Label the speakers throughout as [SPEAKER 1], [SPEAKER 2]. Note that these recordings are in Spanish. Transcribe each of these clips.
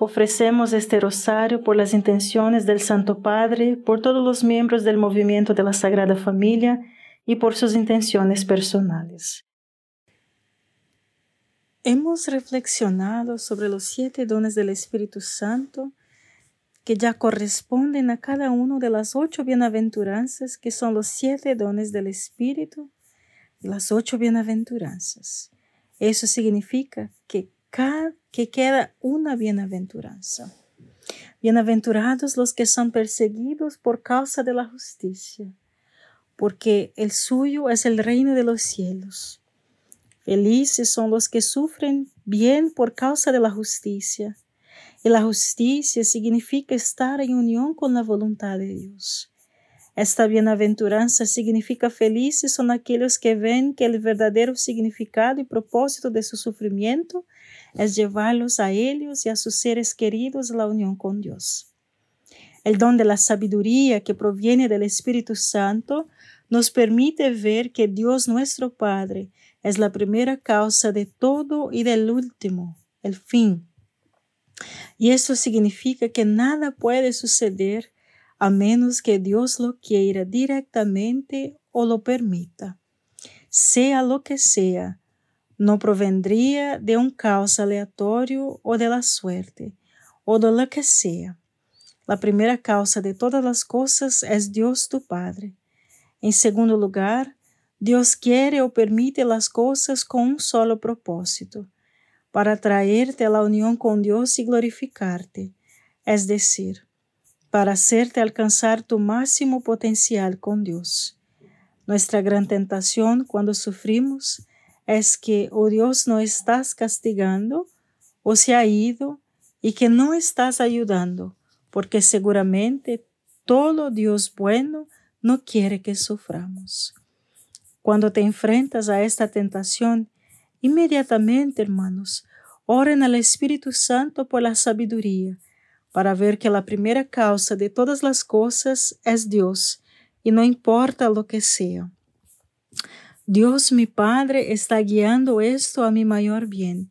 [SPEAKER 1] Ofrecemos este rosario por las intenciones del Santo Padre, por todos los miembros del movimiento de la Sagrada Familia y por sus intenciones personales. Hemos reflexionado sobre los siete dones del Espíritu Santo que ya corresponden a cada uno de las ocho bienaventuranzas que son los siete dones del Espíritu y las ocho bienaventuranzas. Eso significa que que queda una bienaventuranza. Bienaventurados los que son perseguidos por causa de la justicia, porque el suyo es el reino de los cielos. Felices son los que sufren bien por causa de la justicia. Y la justicia significa estar en unión con la voluntad de Dios. Esta bienaventuranza significa felices son aquellos que ven que el verdadero significado y propósito de su sufrimiento es llevarlos a ellos y a sus seres queridos a la unión con Dios. El don de la sabiduría que proviene del Espíritu Santo nos permite ver que Dios nuestro Padre es la primera causa de todo y del último, el fin. Y eso significa que nada puede suceder a menos que Dios lo quiera directamente o lo permita. Sea lo que sea, no provendría de un caos aleatorio o de la suerte, o de lo que sea. La primera causa de todas las cosas es Dios tu Padre. En segundo lugar, Dios quiere o permite las cosas con un solo propósito, para traerte a la unión con Dios y glorificarte, es decir, para hacerte alcanzar tu máximo potencial con Dios. Nuestra gran tentación cuando sufrimos es que oh Dios no estás castigando o se ha ido y que no estás ayudando, porque seguramente todo Dios bueno no quiere que suframos. Cuando te enfrentas a esta tentación, inmediatamente, hermanos, oren al Espíritu Santo por la sabiduría, para ver que la primera causa de todas las cosas es Dios, y no importa lo que sea. Dios mi Padre está guiando esto a mi mayor bien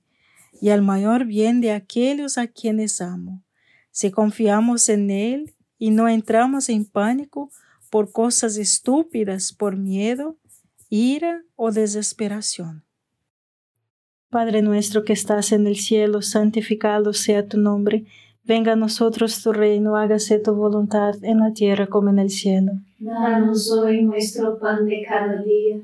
[SPEAKER 1] y al mayor bien de aquellos a quienes amo. Si confiamos en Él y no entramos en pánico por cosas estúpidas, por miedo, ira o desesperación. Padre nuestro que estás en el cielo, santificado sea tu nombre. Venga a nosotros tu reino, hágase tu voluntad en la tierra como en el cielo.
[SPEAKER 2] Danos hoy nuestro pan de cada día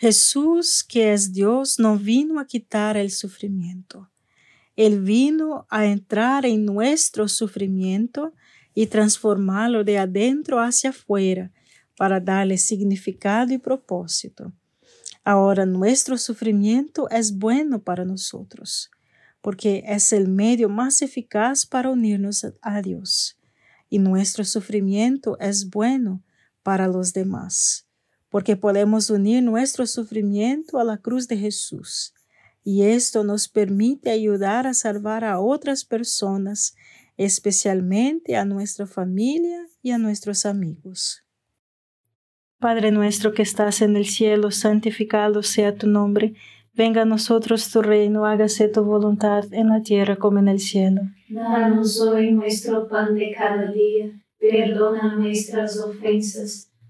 [SPEAKER 1] Jesús, que es Dios, no vino a quitar el sufrimiento. Él vino a entrar en nuestro sufrimiento y transformarlo de adentro hacia afuera para darle significado y propósito. Ahora nuestro sufrimiento es bueno para nosotros porque es el medio más eficaz para unirnos a Dios. Y nuestro sufrimiento es bueno para los demás, porque podemos unir nuestro sufrimiento a la cruz de Jesús. Y esto nos permite ayudar a salvar a otras personas, especialmente a nuestra familia y a nuestros amigos. Padre nuestro que estás en el cielo, santificado sea tu nombre Venga a nosotros tu reino, hágase tu voluntad en la tierra como en el cielo.
[SPEAKER 2] Danos hoy nuestro pan de cada día, perdona nuestras ofensas,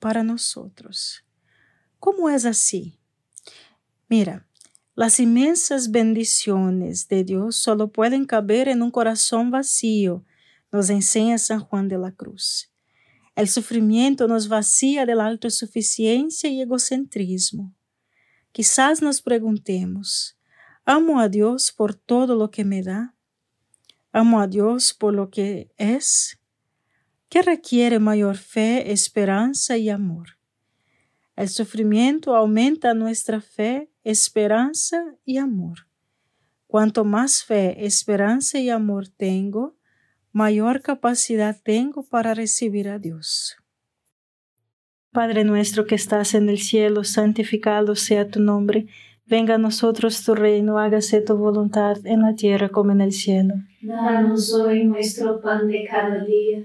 [SPEAKER 1] para nosotros. ¿Cómo es así? Mira, las inmensas bendiciones de Dios solo pueden caber en un corazón vacío, nos enseña San Juan de la Cruz. El sufrimiento nos vacía de la autosuficiencia y egocentrismo. Quizás nos preguntemos, ¿amo a Dios por todo lo que me da? ¿Amo a Dios por lo que es? ¿Qué requiere mayor fe, esperanza y amor? El sufrimiento aumenta nuestra fe, esperanza y amor. Cuanto más fe, esperanza y amor tengo, mayor capacidad tengo para recibir a Dios. Padre nuestro que estás en el cielo, santificado sea tu nombre. Venga a nosotros tu reino, hágase tu voluntad en la tierra como en el cielo.
[SPEAKER 2] Danos hoy nuestro pan de cada día,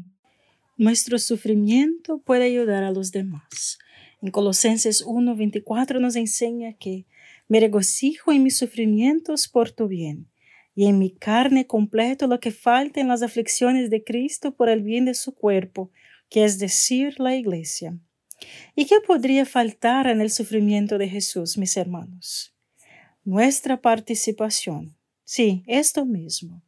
[SPEAKER 1] Nuestro sufrimiento puede ayudar a los demás. En Colosenses 1:24 nos enseña que me regocijo en mis sufrimientos por tu bien, y en mi carne completo lo que falta en las aflicciones de Cristo por el bien de su cuerpo, que es decir, la iglesia. ¿Y qué podría faltar en el sufrimiento de Jesús, mis hermanos? Nuestra participación. Sí, esto mismo.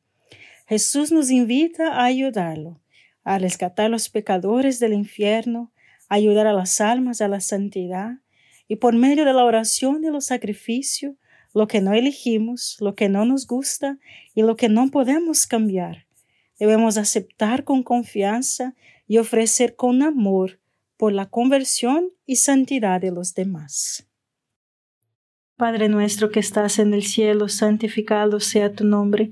[SPEAKER 1] Jesús nos invita a ayudarlo, a rescatar a los pecadores del infierno, ayudar a las almas a la santidad, y por medio de la oración y los sacrificios, lo que no elegimos, lo que no nos gusta y lo que no podemos cambiar, debemos aceptar con confianza y ofrecer con amor por la conversión y santidad de los demás. Padre nuestro que estás en el cielo, santificado sea tu nombre,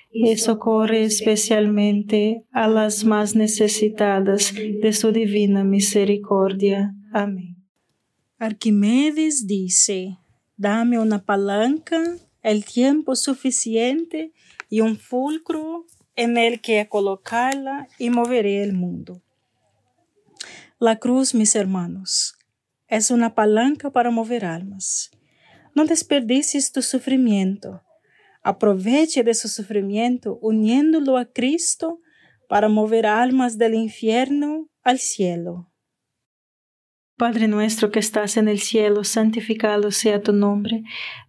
[SPEAKER 1] y socorre especialmente a las más necesitadas de su divina misericordia. Amén. Arquimedes dice, dame una palanca, el tiempo suficiente y un fulcro en el que colocarla y moveré el mundo. La cruz, mis hermanos, es una palanca para mover almas. No desperdicies tu sufrimiento. Aproveche de su sufrimiento uniéndolo a Cristo para mover almas del infierno al cielo. Padre nuestro que estás en el cielo, santificado sea tu nombre.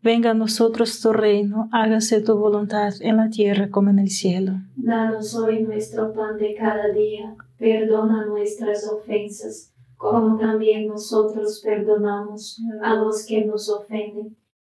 [SPEAKER 1] Venga a nosotros tu reino, hágase tu voluntad en la tierra como en el cielo.
[SPEAKER 2] Danos hoy nuestro pan de cada día, perdona nuestras ofensas, como también nosotros perdonamos a los que nos ofenden,